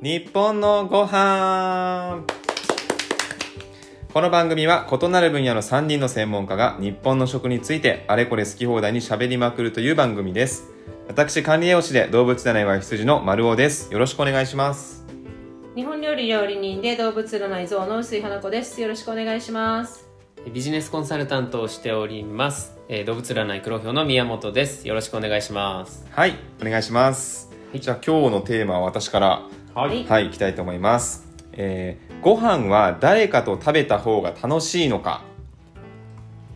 日本のご飯。この番組は異なる分野の3人の専門家が日本の食についてあれこれ好き放題に喋りまくるという番組です。私管理栄養士で動物占いは羊の丸尾です。よろしくお願いします。日本料理料理人で動物占い像の薄井花子です。よろしくお願いします。ビジネスコンサルタントをしております、えー動物占い黒豹の宮本です。よろしくお願いします。はいお願いします、じゃあ今日のテーマは私からはい。はい。行きたいと思います。えーご飯は誰かと食べた方が楽しいのか。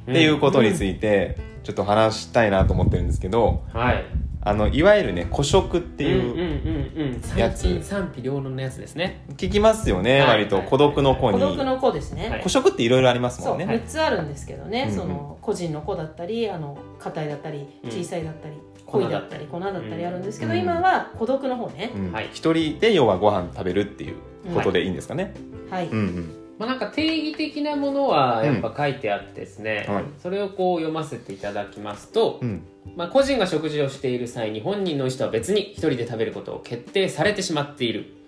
っていうことについてちょっと話したいなと思ってるんですけど、はい。あのいわゆるね孤食っていう、うんうんうん賛否両論のやつですね。聞きますよね、はい。割と孤独の子に、孤独の子ですね、はい孤食っていろいろありますもんね、6つあるんですけどね、うん。その個人の子だったりあの硬いだったりうん。小さいだったり、粉濃いだったり粉だったりあるんですけど、うん。今は孤独の方ね、うん。はい。一人で要はご飯食べるっていうことでいいんですかね、はい、うんうん。まあ、なんか定義的なものはやっぱ書いてあってですね、はい。それをこう読ませていただきますと、うん。まあ、個人が食事をしている際に本人の意思とは別に一人で食べることを決定されてしまっている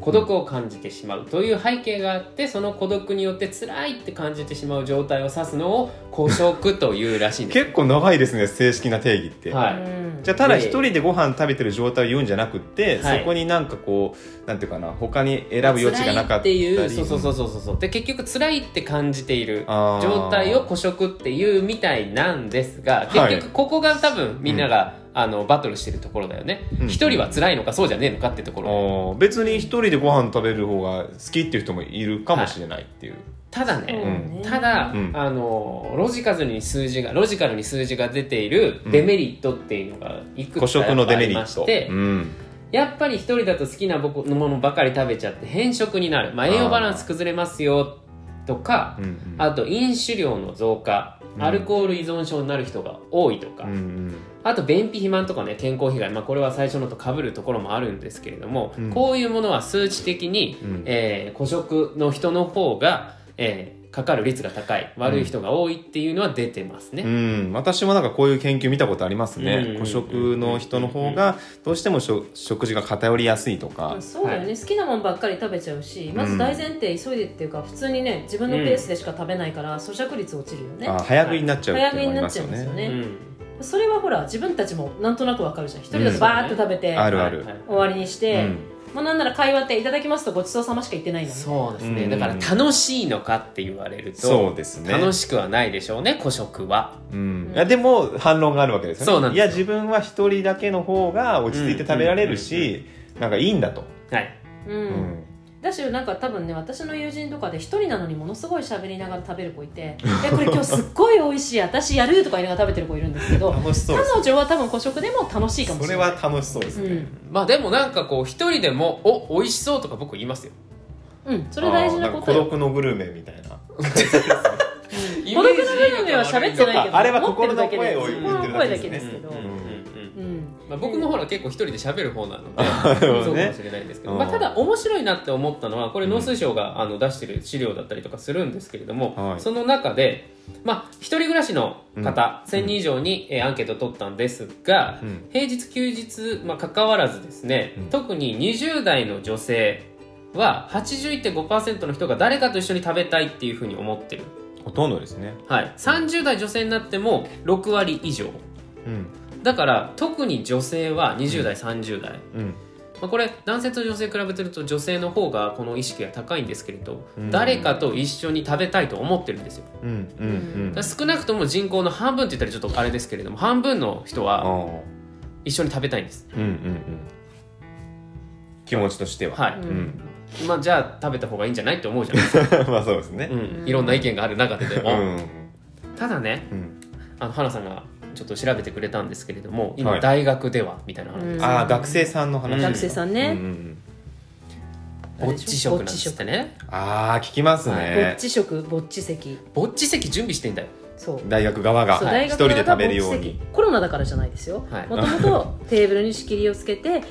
孤独を感じてしまうという背景があってその孤独によって辛いって感じてしまう状態を指すのを孤食というらしいんです。結構長いですね正式な定義って、はい。うん。じゃあただ一人でご飯食べてる状態を言うんじゃなくって、はい。そこになんかこうなんていうかな他に選ぶ余地がなかった辛いってり。いうそうそうそうそうそう。で結局辛いって感じている状態を孤食っていうみたいなんですがはい。結局ここが多分みんなが、あのバトルしてるところだよね。うん。一、人は辛いのかそうじゃねえのかってところ。別に一人でご飯食べる方が好きっていう人もいるかもしれないっていう、ただそうね、ねただ、うん。あのロジカルに数字がロジカルに数字が出ているデメリットっていうのがいく孤つか食のデあメリット、りまして、うん、やっぱり一人だと好きな僕のものばかり食べちゃって変色になる、まあ、栄養バランス崩れますよとかうんうん。あと飲酒量の増加うん。アルコール依存症になる人が多いとか、うんうんあと便秘肥満とかね健康被害、まあ、これは最初のと被るところもあるんですけれども、うん。こういうものは数値的に、うん。えー孤食の人の方が、えーかかる率が高い悪い人が多いっていうのは出てますね。うん、私もなんかこういう研究見たことありますね、うん。孤食の人の方がどうしても食食事が偏りやすいとか、そうだよね、は好きなもんばっかり食べちゃうしまず大前提急いでっていうか普通にね自分のペースでしか食べないから咀嚼率落ちるよね、あ早食いになっちゃうってい早食いになっちゃねうんですよね。うんそれはほら自分たちもなんとなくわかるじゃん。一人だとバーって食べて、あるある、終わりにして、うん。まあなんなら会話っていただきますとごちそうさましか言ってないのね。そうですね、うん。だから楽しいのかって言われるとそうですね。楽しくはないでしょうね孤食は。うん、いやでも反論があるわけですよね。そうなんですよ。いや自分は一人だけの方が落ち着いて食べられるし、なんかいいんだと、はい。うん、うんだしなんか多分ね私の友人とかで一人なのにものすごい喋りながら食べる子いて「いやこれ今日すっごい美味しい私やる」とか言いながら食べてる子いるんですけど楽しそう彼女は多分個食でも楽しいかもしそれない。れは楽しそうですね、うんまあでもなんかこう一人でも「お美味しそう」とか僕言いますよ。うん、それ大事なことよ。独のグルメみたいな。孤独のグルメは喋ってないけどあれは心の声を言ってるだけですね。心の声だけですけど、うんうんまあ、僕もほら結構一人で喋る方なのでそうかもしれないんですけど、うんまあ、ただ面白いなって思ったのはこれ農水省があの出してる資料だったりとかするんですけれども、はい。その中で、まあ、一人暮らしの方、うん。1000人以上に、えーアンケートを取ったんですが、うん。平日休日、まあ、関わらずですね、うん。特に20代の女性は81.5%の人が誰かと一緒に食べたいっていうふうに思ってる、ほとんどですね。はい、30代女性になっても6割以上。うんだから特に女性は20代、30代、うん。まあ、これ男性と女性比べてると女性の方がこの意識が高いんですけれど、うん。誰かと一緒に食べたいと思ってるんですよ。うんうん少なくとも人口の半分って言ったらちょっとあれですけれども半分の人あはー一緒に食べたいんです。うんうんうん。気持ちとしては。はい、うん。まあじゃあ食べた方がいいんじゃないって思うじゃないですか、まあそうですね。うん、いろんな意見がある中ででも、うん。ただねうん。あの花さんがちょっと調べてくれたんですけれども今はい。大学ではみたいな話です、うんああ学生さんの話。学生さんね。うぼっち食なんですってね。ああ聞きますぼっねち食ぼっち席。ぼっち席準備してんだよ大学側が一人で食べるように。席。コロナだからじゃないですよ。はい。もともとテーブルに仕切りをつけて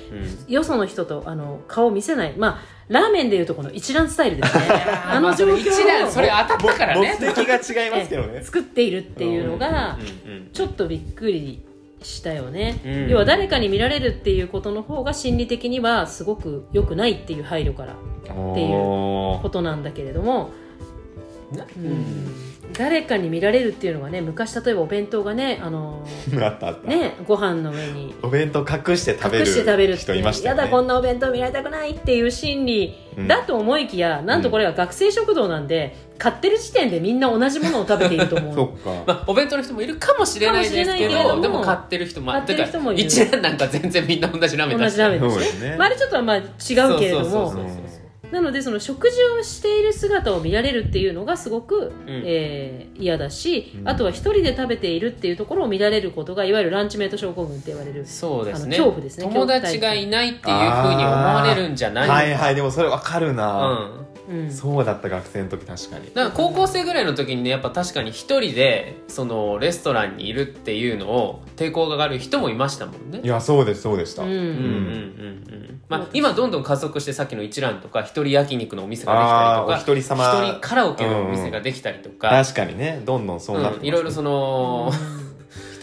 うん。よその人とあの顔を見せない。まあラーメンでいうとこの一覧スタイルですね。あの状況一覧それ当たったからね。目的が違いますけどね。作っているっていうのがうんうんちょっとびっくりしたよね、うん。要は誰かに見られるっていうことの方が心理的にはすごく良くないっていう配慮からっていうおことなんだけれども、なうん誰かに見られるっていうのがね昔例えばお弁当がねあのー あったあった、ねご飯の上に。お弁当隠して食べる隠して食べる人いましたよね。やだこんなお弁当見られたくないっていう心理。だと思いきや、なんとこれは学生食堂なんで買ってる時点でみんな同じものを食べていると思う。そっか、まあ、お弁当の人もいるかもしれないですけどでも買ってる人も買ってる人もいる。一蘭なんか全然みんな同じラーメン同出してるじラーメンですね。ねまあ、あれちょっとはまあ違うけれども。そうそうそうそうなのでその食事をしている姿を見られるっていうのがすごく、えー嫌だし、うん。あとは一人で食べているっていうところを見られることがいわゆるランチメイト症候群って言われるそうですね。恐怖ですね友達がいないっていうふうに思われるんじゃないはいはいでもそれわかるな、うんうん。そうだった学生の時確かに。だから高校生ぐらいの時にねやっぱ確かに一人でそのレストランにいるっていうのを抵抗がある人もいましたもんね。いやそうですそうでした、うん。うんうんうんうん。まあ、今どんどん加速してさっきの一蘭とか一人焼肉のお店ができたりとか一人様。一人カラオケのお店ができたりとか、確かにね。どんどんそうなってますうん。いろいろその、一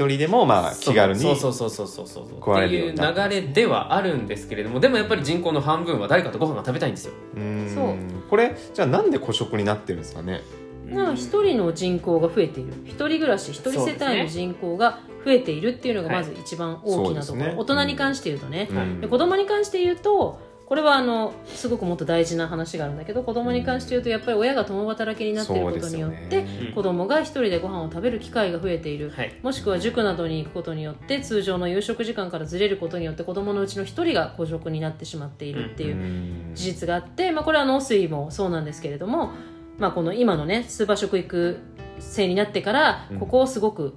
人でもまあ気軽にそうそうそうそうそうそうっていう流れではあるんですけれどもでもやっぱり人口の半分は誰かとご飯が食べたいんですよ。うーん。そう。これじゃあなんで孤食になってるんですかね？まあ一人の人口が増えている。一人暮らし一人世帯の人口が増えているっていうのがまず一番大きなところ、はいそうですね。大人に関して言うとね、うん。で子供に関して言うとこれはあのすごくもっと大事な話があるんだけど子供に関して言うとやっぱり親が共働きになっていることによって、ね子供が一人でご飯を食べる機会が増えている、はい。もしくは塾などに行くことによって通常の夕食時間からずれることによって子供のうちの一人が孤食になってしまっているっていううん。事実があって、まあ、これは農水もそうなんですけれども、まあ、この今のねスーパー食育制になってからうん。ここをすごく、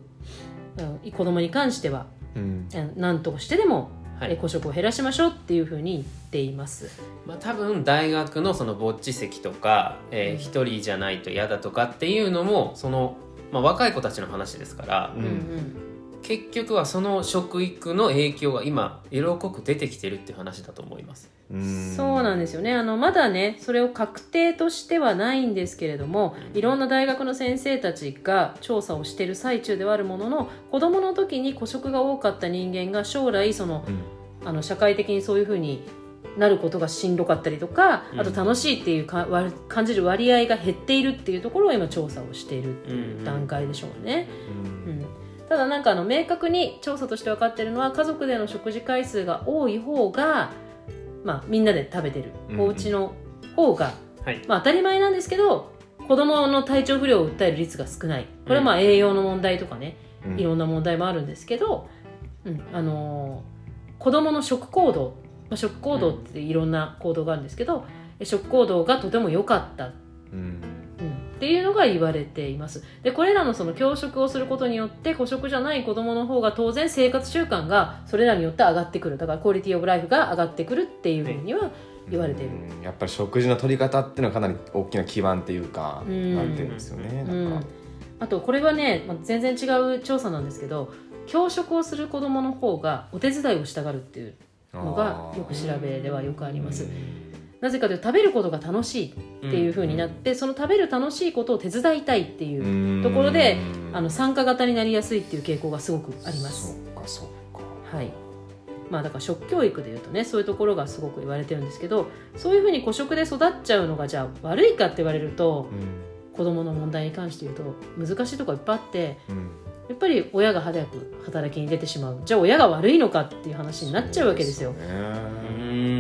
うん、子供に関してはうん。うん何としてでもはい。え孤食を減らしましょうっていうふうに言っています。まあ、多分大学のそのぼっち席とかえー一、人じゃないと嫌だとかっていうのもその、まあ、若い子たちの話ですから、うんうん結局はその食育の影響が今色濃く出てきてるっていう話だと思います。うん。そうなんですよね。あのまだねそれを確定としてはないんですけれどもいろんな大学の先生たちが調査をしている最中ではあるものの子どもの時に孤食が多かった人間が将来そのうん。あの社会的にそういうふうになることがしんどかったりとか、うん。あと楽しいっていうかわ感じる割合が減っているっていうところを今調査をしているっていう段階でしょうね。うん。うんただなんかあの明確に調査として分かってるのは家族での食事回数が多い方が、まあ、みんなで食べてる。うんお家の方が、はい。まあ、当たり前なんですけど子供の体調不良を訴える率が少ない。これはまあ栄養の問題とかね、うん。いろんな問題もあるんですけど、うんあのー子供の食行動、まあ、食行動っていろんな行動があるんですけど、食行動がとても良かった、うんうんっていうのが言われています。でこれらのその教食をすることによって孤食じゃない子供の方が当然生活習慣がそれらによって上がってくる。だからクオリティオブライフが上がってくるっていうふうには言われている、うん。やっぱり食事の取り方っていうのはかなり大きな基盤っていうか、うんなんていうんですよね。うなんか。ん、あとこれはね、まあ、全然違う調査なんですけど教食をする子供の方がお手伝いをしたがるっていうのがよく調べではよくありますなぜかというと食べることが楽しいっていう風になって、その食べる楽しいことを手伝いたいっていうところであの参加型になりやすいっていう傾向がすごくあります。そっかそっか。はい。まあ、だから食教育でいうとねそういうところがすごく言われてるんですけどそういうふうに孤食で育っちゃうのがじゃあ悪いかって言われるとうん。子どもの問題に関して言うと難しいところいっぱいあってうん。やっぱり親が早く働きに出てしまう。じゃあ親が悪いのかっていう話になっちゃうわけですよ。そううね。ん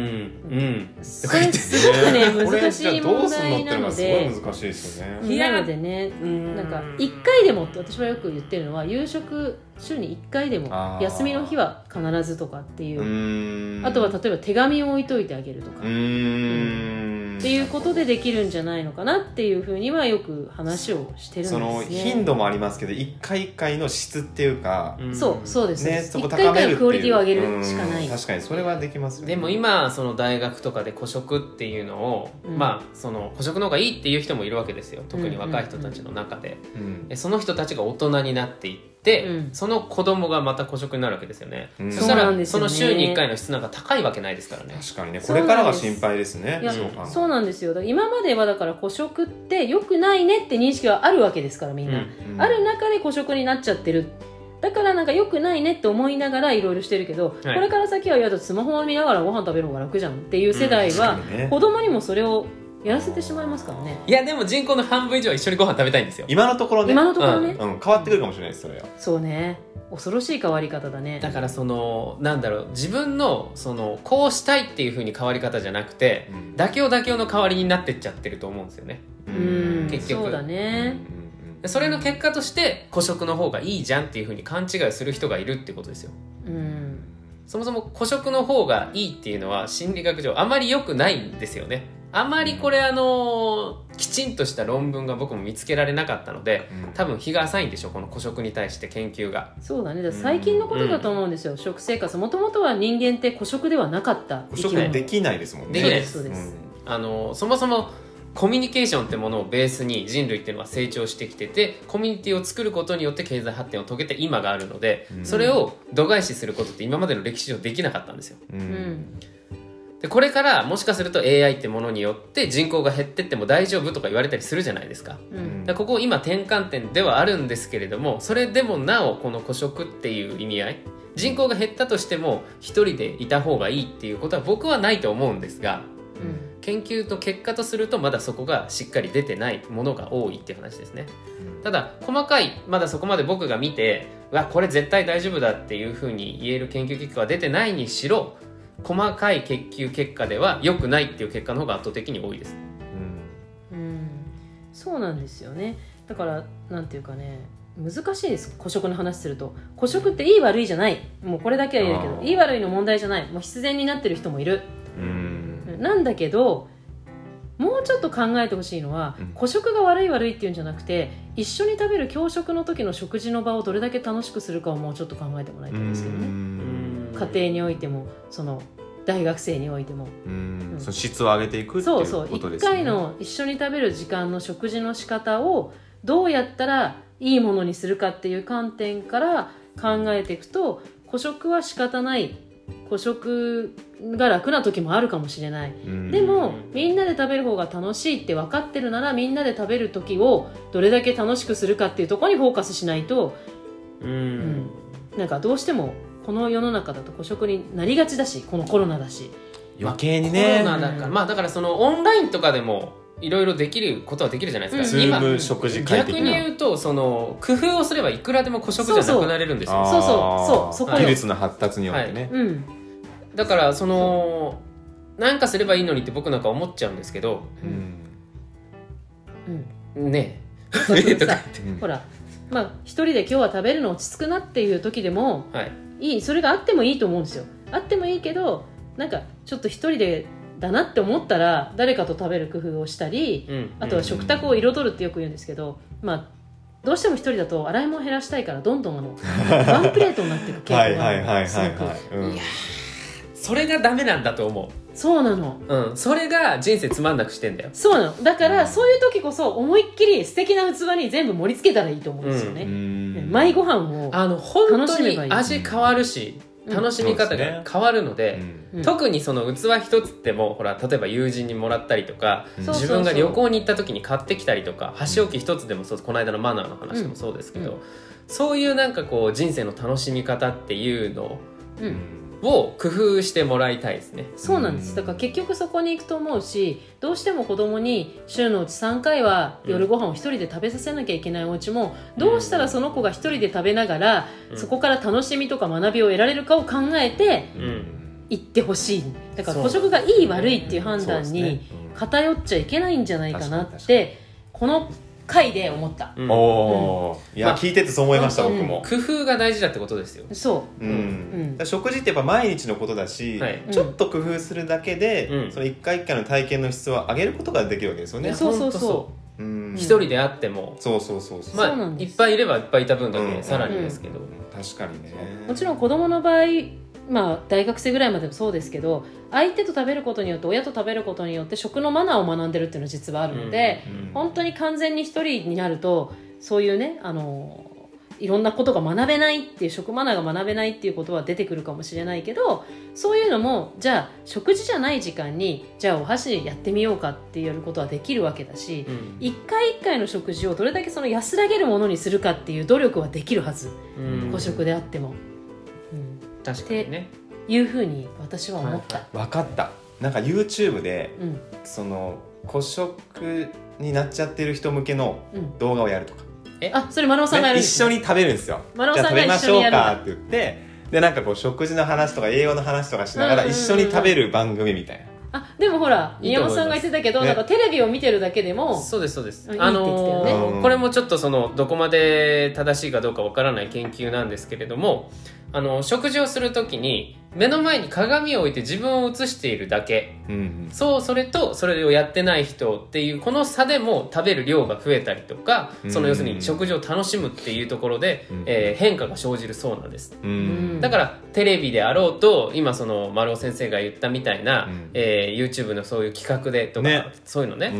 うん。それすごくねこれ難しい問題なので。ごい難しいですよねなのでね。うん。なんか1回でもって私はよく言ってるのは夕食週に1回でも休みの日は必ずとかっていう。あとは例えば手紙を置いといてあげるとか。うーんっていうことでできるんじゃないのかなっていうふうにはよく話をしてるんですそねの頻度もありますけど一回一回の質っていうか、うん。そうそうです。ねそこ一回一回高めるクオリティを上げるしかない。うん確かにそれはできますよね。でも今その大学とかで孤食っていうのを、うん。まあその孤食の方がいいっていう人もいるわけですよ。特に若い人たちの中で、うん。えその人たちが大人になっていって、うん。その子供がまた孤食になるわけですよね、うん。そしたらそうなんですよね。その週に1回の質なんか高いわけないですからね。確かにねこれからが心配ですね。いやそう考えるとそうなんですよ。だから今まではだから孤食って良くないねって認識はあるわけですからみんな、うん。ある中で孤食になっちゃってる。だからなんか良くないねって思いながらいろいろしてるけど、はい。これから先はいやだってスマホを見ながらご飯食べる方が楽じゃんっていう世代は、確かにね。子供にもそれをやらせてしまいますからね。いやでも人口の半分以上は一緒にご飯食べたいんですよ。今のところね。今のところね、うん、変わってくるかもしれないですそれは。そうね。恐ろしい変わり方だね。だからそのなんだろう。自分のそのこうしたいっていうふうに変わり方じゃなくてうん。妥協妥協の代わりになってっちゃってると思うんですよね。うん。結局。そうだね、でそれの結果として孤食の方がいいじゃんっていうふうに勘違いする人がいるってことですよ。うん。そもそも孤食の方がいいっていうのは心理学上あまり良くないんですよねあまりこれあのきちんとした論文が僕も見つけられなかったのでうん。多分日が浅いんでしょこの孤食に対して研究が。そうだね。最近のことだと思うんですよ、食生活。もともとは人間って孤食ではなかった捕食できないですもんね。できない。そうですそうです。あのそもそもコミュニケーションってものをベースに人類っていうのは成長してきててコミュニティを作ることによって経済発展を遂げて今があるので、うん。それを度外視することって今までの歴史上できなかったんですよ。ううんんでこれからもしかすると AI ってものによって人口が減ってっても大丈夫とか言われたりするじゃないですか。うん。ここ今転換点ではあるんですけれどもそれでもなおこの孤食っていう意味合い人口が減ったとしても一人でいた方がいいっていうことは僕はないと思うんですがうん。研究と結果とするとまだそこがしっかり出てないものが多いっていう話ですね。ただ細かいまだそこまで僕が見てうわこれ絶対大丈夫だっていうふうに言える研究結果は出てないにしろ細かい研究結果では良くないっていう結果の方が圧倒的に多いです。うん。そうなんですよね。だからなんていうかね難しいです。孤食の話すると孤食っていい悪いじゃない。もうこれだけは言えるけどいい悪いの問題じゃない。もう必然になってる人もいる。うん。なんだけどもうちょっと考えてほしいのは、うん。孤食が悪い悪いっていうんじゃなくて一緒に食べる教食の時の食事の場をどれだけ楽しくするかをもうちょっと考えてもらいたいんですけどね家庭においてもその大学生においても。うん。うん。その質を上げていくっていそうそうう1ことですね。回の一緒に食べる時間の食事の仕方をどうやったらいいものにするかっていう観点から考えていくと孤食は仕方ない。孤食が楽な時もあるかもしれない。うん。でもみんなで食べる方が楽しいって分かってるならみんなで食べる時をどれだけ楽しくするかっていうところにフォーカスしないと、うん。うん。なんかどうしてもこの世の中だと孤食になりがちだしこのコロナだし。余計にコねロナだから。まあだからそのオンラインとかでもいろいろできることはできるじゃないですか、うん食事会逆に言うとその工夫をすればいくらでも孤食じゃなくなれるんですよ。そうそう。そう。そこよ。技術の発達によってね、うん。だからそのなんかすればいいのにって僕なんか思っちゃうんですけどうん。うん。ね そうそう。さ うん。ほら。まあ一人で今日は食べるの落ち着くなっていう時でもはいいいそれがあってもいいと思うんですよ。あってもいいけどなんかちょっと一人でだなって思ったら誰かと食べる工夫をしたりうん。あとは食卓を彩るってよく言うんですけど、まあどうしても一人だと洗い物減らしたいからどんどんあの ワンプレートになっていく傾はい向がすごく。はいやそれがダメなんだと思そうなの。ううん。それが人生つまんなくしてんだよ。そうなの。だからそういう時こそ思いっきり素敵な器に全部盛り付けたらいいと思うんですようね、ん。マイご飯をあの本当に味変わるしうん。楽しみ方が変わるので、うん。特にその器一つってもほら例えば友人にもらったりとかうん。そうそう自分が旅行に行った時に買ってきたりとか箸置き一つでもそうこの間のマナーの話でもそうですけど、うん。そういうなんかこう人生の楽しみ方っていうのうんを工夫してもらいたいですね。そうなんです。うん。だから結局そこに行くと思うしどうしても子供に週のうち3回は夜ご飯を一人で食べさせなきゃいけないお家もどうしたらその子が一人で食べながらうん。そこから楽しみとか学びを得られるかを考えてうん。行ってほしい。だからそう。捕食がいい悪いっていう判断に偏っちゃいけないんじゃないかなってこの回で思った。うん。おおー、いや、まあ聞いててそう思いました、うん僕も、工夫が大事だってことですよ。そう。うん。うん。だから食事ってやっぱ毎日のことだし、はい。ちょっと工夫するだけで、うん。その一回一回の体験の質を上げることができるわけですよね。そうそうそほん。とそう。んう一人であっても、そうそうそうそう、まあそうなんです。いっぱいいればいっぱいいた分だうんけさらにですけど、確かにね。もちろん子供の場合まあ大学生ぐらいまでもそうですけど相手と食べることによって親と食べることによって食のマナーを学んでるっていうのは実はあるので、うん本当に完全に一人になるとそういうねあのいろんなことが学べないっていう食マナーが学べないっていうことは出てくるかもしれないけどそういうのもじゃあ食事じゃない時間にじゃあお箸やってみようかってやることはできるわけだしうん。一回一回の食事をどれだけその安らげるものにするかっていう努力はできるはず。うん。個食であっても、うん、確かにね。いうふうに私は思った、分かった。なんか YouTube でうん。その孤食になっちゃってる人向けのうん、動画をやるとか、あそれ丸尾さんがやるんね、ですね。一緒に食べるんですよ。丸尾さんがじゃあ食べましょうかって言ってでなんかこう食事の話とか栄養の話とかしながらうんうんうん。一緒に食べる番組みたいな、あでもほら宮本さんが言ってたけど、ね。なんかテレビを見てるだけでもそうですそうです。いいってあのこれもちょっとそのどこまで正しいかどうかわからない研究なんですけれどもあの食事をするときに目の前に鏡を置いて自分を映しているだけ。うんうん。そうそれとそれをやってない人っていうこの差でも食べる量が増えたりとかその要するに食事を楽しむっていうところで、うんえー変化が生じるそうなんです。うんうん。だからテレビであろうと今その丸尾先生が言ったみたいな、うん。えー YouTube のそういう企画でとか、ね。そういうのね、うん。う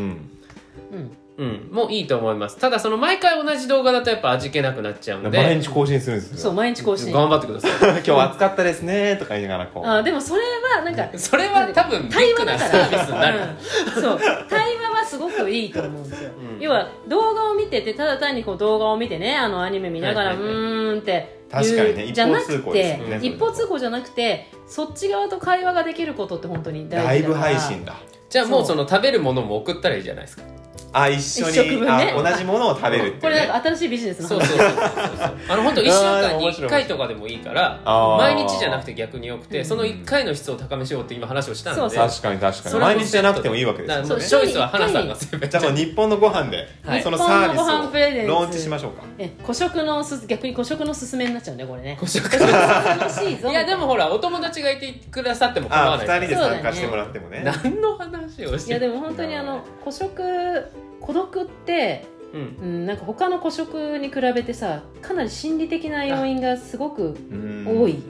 んうん、もういいと思います。ただその毎回同じ動画だとやっぱ味気なくなっちゃうんで。毎日更新するんですよ。そう毎日更新。頑張ってくださ 今日暑かったですねとか言いながらこう。あでもそれはなんかい それは多分ビッグなサービスになる、うん。そう。対話はすごくいいと思うんですよ、うん。要は動画を見ててただ単にこう動画を見てねあのアニメ見ながら、はいはいはい。うーんって確かにね言うじゃなく一方通行ですてよね一方通行じゃなくてそっち側と会話ができることって本当に大ライブ事だから。配信だ。じゃあもうその食べるものも送ったらいいじゃないですかあ一緒に一食分ね。あ同じものを食べるっていうね。これなんか新しいビジネスの話。そうそうそうそうそう。あの本当 1週間に1面白い。回とかでもいいからあー。毎日じゃなくて逆によくてうん。その1回の質を高めしようって今話をしたんでそうそう。確かに確かそに毎日じゃなくてもいいわけですだからもうよねチョイスは花さんが全部。じゃあもう日本のご飯で、はい。そのサービ日本のご飯プレゼンツ。スをローンチしましょうか。え古食のす逆に古食のすすめになっちゃうねこれね。ご食。楽しいぞ。いやでもほらお友達がいてくださっても構わあ二ないです人で参加してもらってもね。何の話をしていやでも本当にあの古食孤独って、うん。うん、なんか他の古食に比べてさかなり心理的な要因がすごくうん。多い。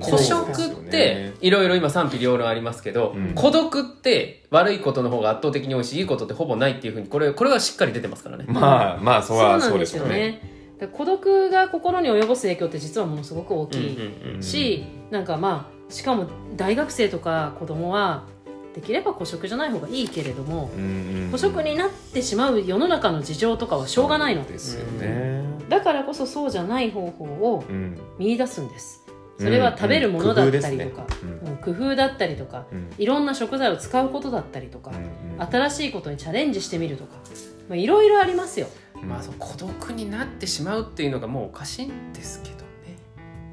孤食っね。ていろいろ今賛否両論ありますけど、うん。孤独って悪いことの方が圧倒的に多いしいいことってほぼないっていうふうにこれこれはしっかり出てますからね、まあまあそはそうなんですすよね。孤独が心に及ぼす影響って実はものすごく大きい、しなんかまあしかも大学生とか子供はできれば孤食じゃない方がいいけれどもうんうん孤食になってしまう世の中の事情とかはしょうがないの。ですよね。だからこそそうじゃない方法をうん。見出すんです。それは食べるものだったりとか、うん。うん工夫だったりとかうん。いろんな食材を使うことだったりとか、うん新しいことにチャレンジしてみるとかまあいろいろありますよ。うんまあそう孤独になってしまうっていうのがもうおかしいんですけど。ね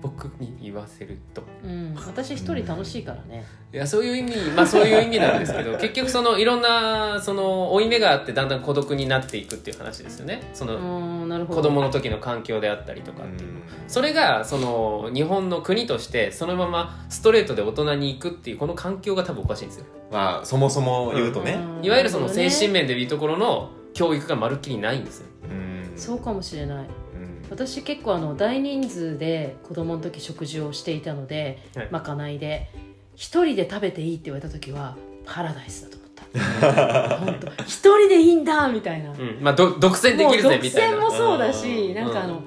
僕に言わせると。うん、私一人楽しいからね、いやそういう意味まあそういう意味なんですけど 結局そのいろんなその負い目があってだんだん孤独になっていくっていう話ですよね。そうの子供の時の環境であったりとかっていう、それがその日本の国としてそのままストレートで大人に行くっていうこの環境が多分おかしいんですよ。まあそもそも言うとね。うん。いわゆるその精神面でいうところの教育がまるっきりないんですよ。そうかもしれない。うん私結構あの大人数で子供の時食事をしていたので、はい。まかないで一人で食べていいって言われた時はパラダイスだと思った。本当。一人でいいんだみたいな、うん。まあど独占できる独ぜみたいな。占もそうだしうん。なんかあの、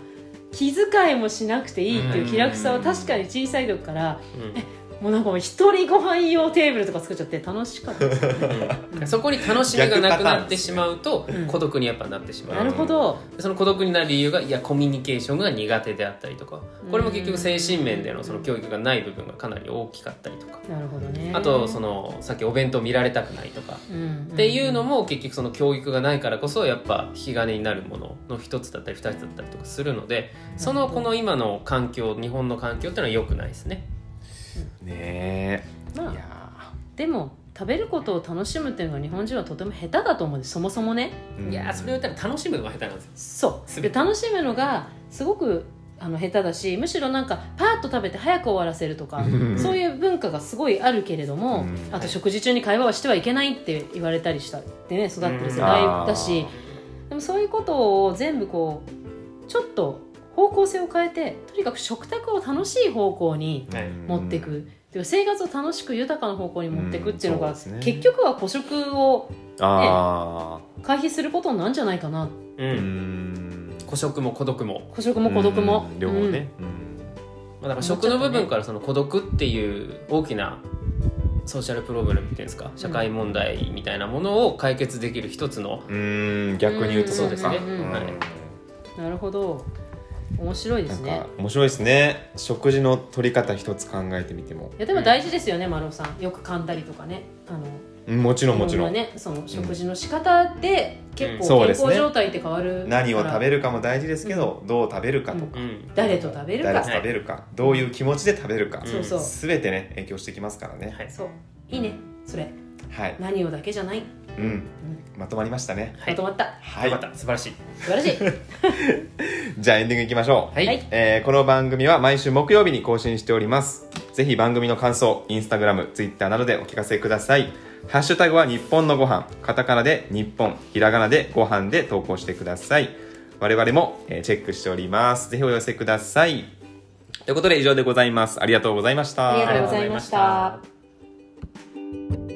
気遣いもしなくていいっていう気楽さは確かに小さい時からうんもうなんか一人ご飯用テーブルとか作っちゃって楽しかったですよね。うん。そこに楽しみがなくなってしまうとうん。孤独にやっぱなってしまう、なるほど。その孤独になる理由がいやコミュニケーションが苦手であったりとか。これも結局精神面でのその教育がない部分がかなり大きかったりとか。なるほどね。あとそのさっきお弁当見られたくないとか。うんっていうのも結局その教育がないからこそやっぱ引き金になるものの一つだったり二つだったりとかするのでそのこの今の環境日本の環境っていうのは良くないですね。ねえ。まあいやでも食べることを楽しむっていうのが日本人はとても下手だと思うんです。そもそもね。ーいやーそれを言ったら楽しむのが下手なんですよ。そう。で楽しむのがすごくあの下手だしむしろなんかパーッと食べて早く終わらせるとかうん。そういう文化がすごいあるけれども、うん。あと食事中に会話はしてはいけないって言われたりしたってね育ってる世代だし、でもそういうことを全部こうちょっと方向性を変えてとにかく食卓を楽しい方向にはい。持っていく、てい生活を楽しく豊かな方向に持っていくっていうのが、うんね。結局は孤食をあ回避することなんじゃないかな。うん。ん孤食も孤独も、孤食も孤独も。うん。両方ね、うん。まあ、だから食の部分からその孤独っていう大きなソーシャルプロブレムっていうんですか社会問題みたいなものを解決できる一つの、うーん。逆に言うとそうですねはいうんなるほど面白いですね。面白いですね。食事の取り方一つ考えてみても。いやでも大事ですよね、丸尾さん。よく噛んだりとかね。あのうんもちろんもちろん。ねその食事の仕方で結うん構健康状態って変わる何を食べるるかも大事ですけど、どう食べるかとか、うん。誰と食べるか。誰と食べるか、どういう気持ちで食べるか、ん。そうそう。全てね影響してきますからね。はい。そう。いいね。それ。はい、何をだけじゃないうん、まとまりましたね。はい。まとまった。はい。よかった。素晴らしい。素晴らしい。じゃあエンディングいきましょう。はい、はい。えーこの番組は毎週木曜日に更新しております。ぜひ番組の感想、インスタグラム、ツイッターなどでお聞かせください。ハッシュタグは日本のご飯、カタカナで日本、ひらがなでご飯で投稿してください。我々も、えーチェックしております。ぜひお寄せください。ということで以上でございます。ありがとうございました。ありがとうございました。ありがとうございました